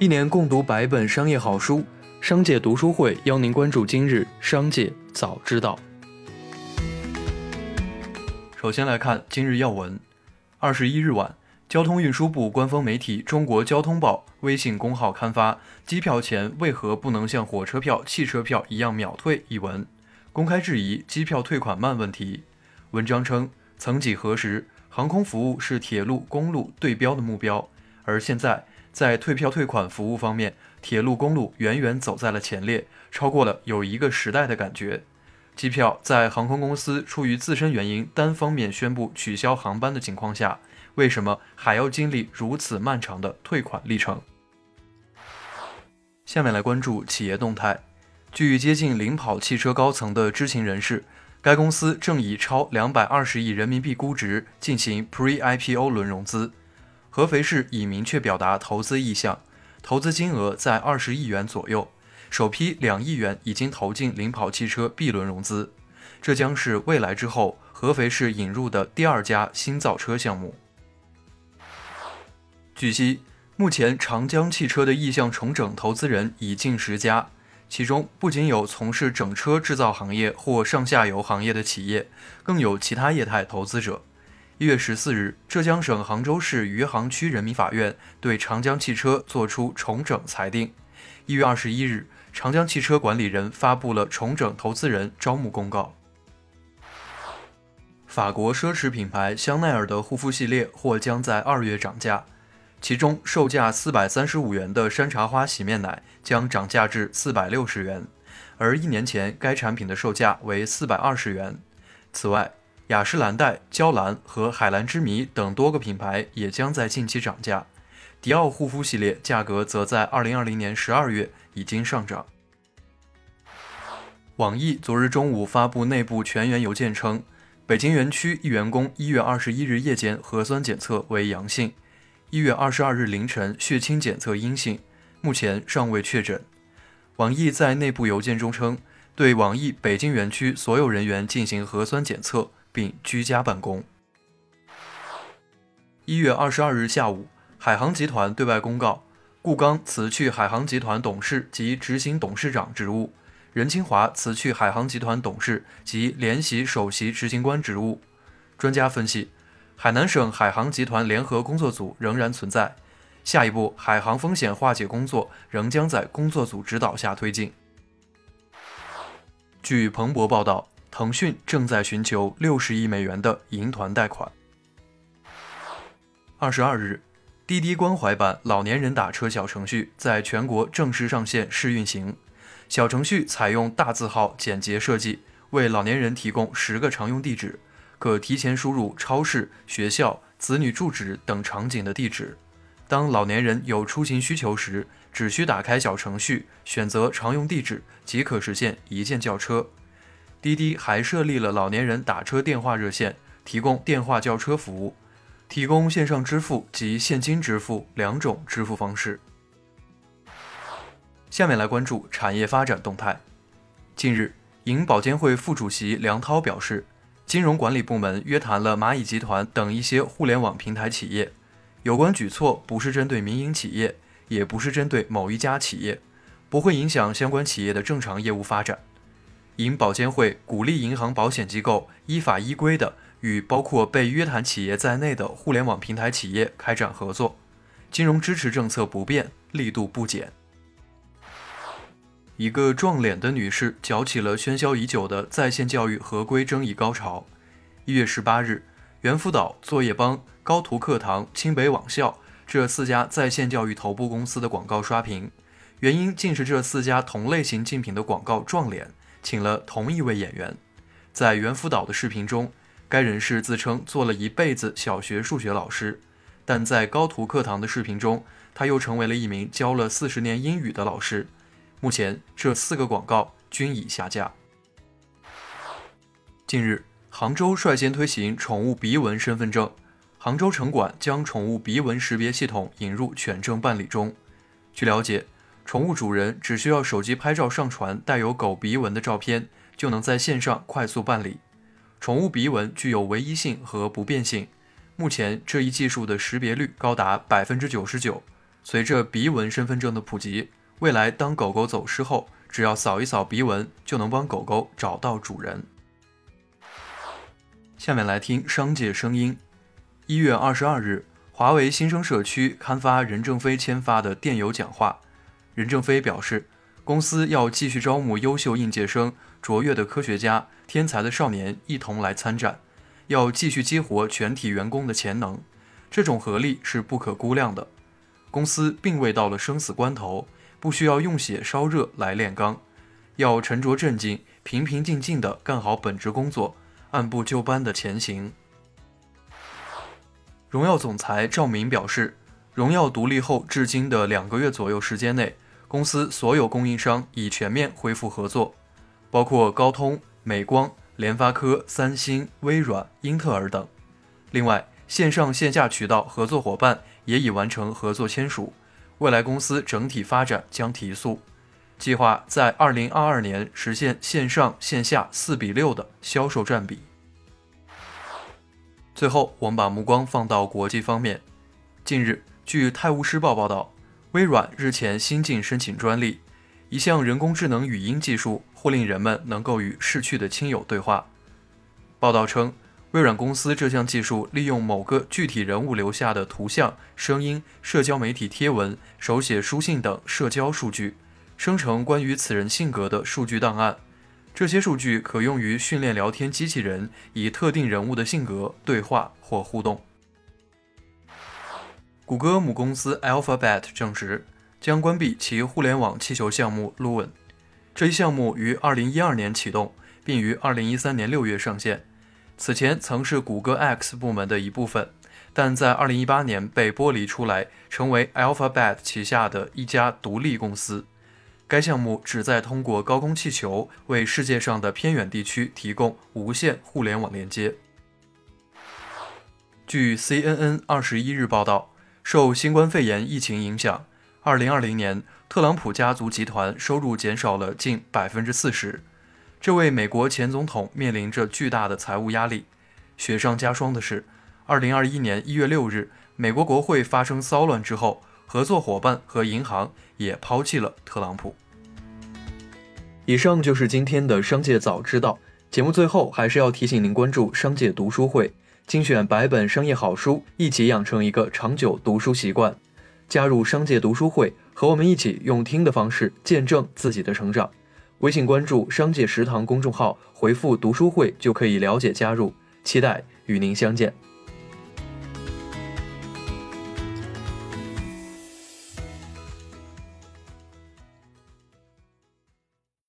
一年共读百本商业好书，商界读书会邀您关注今日商界早知道。首先来看今日要闻。二十一日晚，交通运输部官方媒体《中国交通报》微信公号刊发“机票钱为何不能像火车票、汽车票一样秒退”一文，公开质疑机票退款慢问题。文章称，曾几何时，航空服务是铁路、公路对标的目标，而现在。在退票退款服务方面，铁路、公路远远走在了前列，超过了有一个时代的感觉。机票在航空公司出于自身原因单方面宣布取消航班的情况下，为什么还要经历如此漫长的退款历程？下面来关注企业动态。据接近领跑汽车高层的知情人士，该公司正以超两百二十亿人民币估值进行 Pre-IPO 轮融资。合肥市已明确表达投资意向，投资金额在二十亿元左右，首批两亿元已经投进领跑汽车 B 轮融资，这将是未来之后合肥市引入的第二家新造车项目。据悉，目前长江汽车的意向重整投资人已近十家，其中不仅有从事整车制造行业或上下游行业的企业，更有其他业态投资者。一月十四日，浙江省杭州市余杭区人民法院对长江汽车作出重整裁定。一月二十一日，长江汽车管理人发布了重整投资人招募公告。法国奢侈品牌香奈儿的护肤系列或将在二月涨价，其中售价四百三十五元的山茶花洗面奶将涨价至四百六十元，而一年前该产品的售价为四百二十元。此外，雅诗兰黛、娇兰和海蓝之谜等多个品牌也将在近期涨价，迪奥护肤系列价格则在二零二零年十二月已经上涨。网易昨日中午发布内部全员邮件称，北京园区一员工一月二十一日夜间核酸检测为阳性，一月二十二日凌晨血清检测阴性，目前尚未确诊。网易在内部邮件中称，对网易北京园区所有人员进行核酸检测。并居家办公。一月二十二日下午，海航集团对外公告，顾刚辞去海航集团董事及执行董事长职务，任清华辞去海航集团董事及联席首席执行官职务。专家分析，海南省海航集团联合工作组仍然存在，下一步海航风险化解工作仍将在工作组指导下推进。据彭博报道。腾讯正在寻求六十亿美元的银团贷款。二十二日，滴滴关怀版老年人打车小程序在全国正式上线试运行。小程序采用大字号简洁设计，为老年人提供十个常用地址，可提前输入超市、学校、子女住址等场景的地址。当老年人有出行需求时，只需打开小程序，选择常用地址，即可实现一键叫车。滴滴还设立了老年人打车电话热线，提供电话叫车服务，提供线上支付及现金支付两种支付方式。下面来关注产业发展动态。近日，银保监会副主席梁涛表示，金融管理部门约谈了蚂蚁集团等一些互联网平台企业，有关举措不是针对民营企业，也不是针对某一家企业，不会影响相关企业的正常业务发展。银保监会鼓励银行、保险机构依法依规的与包括被约谈企业在内的互联网平台企业开展合作，金融支持政策不变，力度不减。一个撞脸的女士搅起了喧嚣已久的在线教育合规争议高潮。一月十八日，猿辅导、作业帮、高途课堂、清北网校这四家在线教育头部公司的广告刷屏，原因竟是这四家同类型竞品的广告撞脸。请了同一位演员，在猿辅导的视频中，该人士自称做了一辈子小学数学老师，但在高途课堂的视频中，他又成为了一名教了四十年英语的老师。目前，这四个广告均已下架。近日，杭州率先推行宠物鼻纹身份证，杭州城管将宠物鼻纹识别系统引入犬证办理中。据了解。宠物主人只需要手机拍照上传带有狗鼻纹的照片，就能在线上快速办理。宠物鼻纹具有唯一性和不变性，目前这一技术的识别率高达百分之九十九。随着鼻纹身份证的普及，未来当狗狗走失后，只要扫一扫鼻纹，就能帮狗狗找到主人。下面来听商界声音。一月二十二日，华为新生社区刊发任正非签发的电邮讲话。任正非表示，公司要继续招募优秀应届生、卓越的科学家、天才的少年一同来参战，要继续激活全体员工的潜能，这种合力是不可估量的。公司并未到了生死关头，不需要用血烧热来炼钢，要沉着镇静、平平静静地干好本职工作，按部就班地前行。荣耀总裁赵明表示，荣耀独立后至今的两个月左右时间内，公司所有供应商已全面恢复合作，包括高通、美光、联发科、三星、微软、英特尔等。另外，线上线下渠道合作伙伴也已完成合作签署，未来公司整体发展将提速，计划在二零二二年实现线上线下四比六的销售占比。最后，我们把目光放到国际方面。近日，据《泰晤士报》报道，微软日前新近申请专利，一项人工智能语音技术，或令人们能够与逝去的亲友对话。报道称，微软公司这项技术利用某个具体人物留下的图像、声音、社交媒体贴文、手写书信等社交数据，生成关于此人性格的数据档案。这些数据可用于训练聊天机器人，以特定人物的性格对话或互动。谷歌母公司 Alphabet 证实将关闭其互联网气球项目 Loon。这一项目于2012年启动，并于2013年6月上线。此前曾是谷歌 X 部门的一部分，但在2018年被剥离出来，成为 Alphabet 旗下的一家独立公司。该项目旨在通过高空气球为世界上的偏远地区提供无线互联网连接。据 CNN 二十一日报道，受新冠肺炎疫情影响，二零二零年特朗普家族集团收入减少了近百分之四十，这位美国前总统面临着巨大的财务压力。雪上加霜的是，二零二一年一月六日，美国国会发生骚乱之后。合作伙伴和银行也抛弃了特朗普。以上就是今天的商界早知道节目。最后还是要提醒您关注商界读书会，精选百本商业好书，一起养成一个长久读书习惯。加入商界读书会，和我们一起用听的方式见证自己的成长。微信关注“商界食堂”公众号，回复“读书会”就可以了解加入。期待与您相见。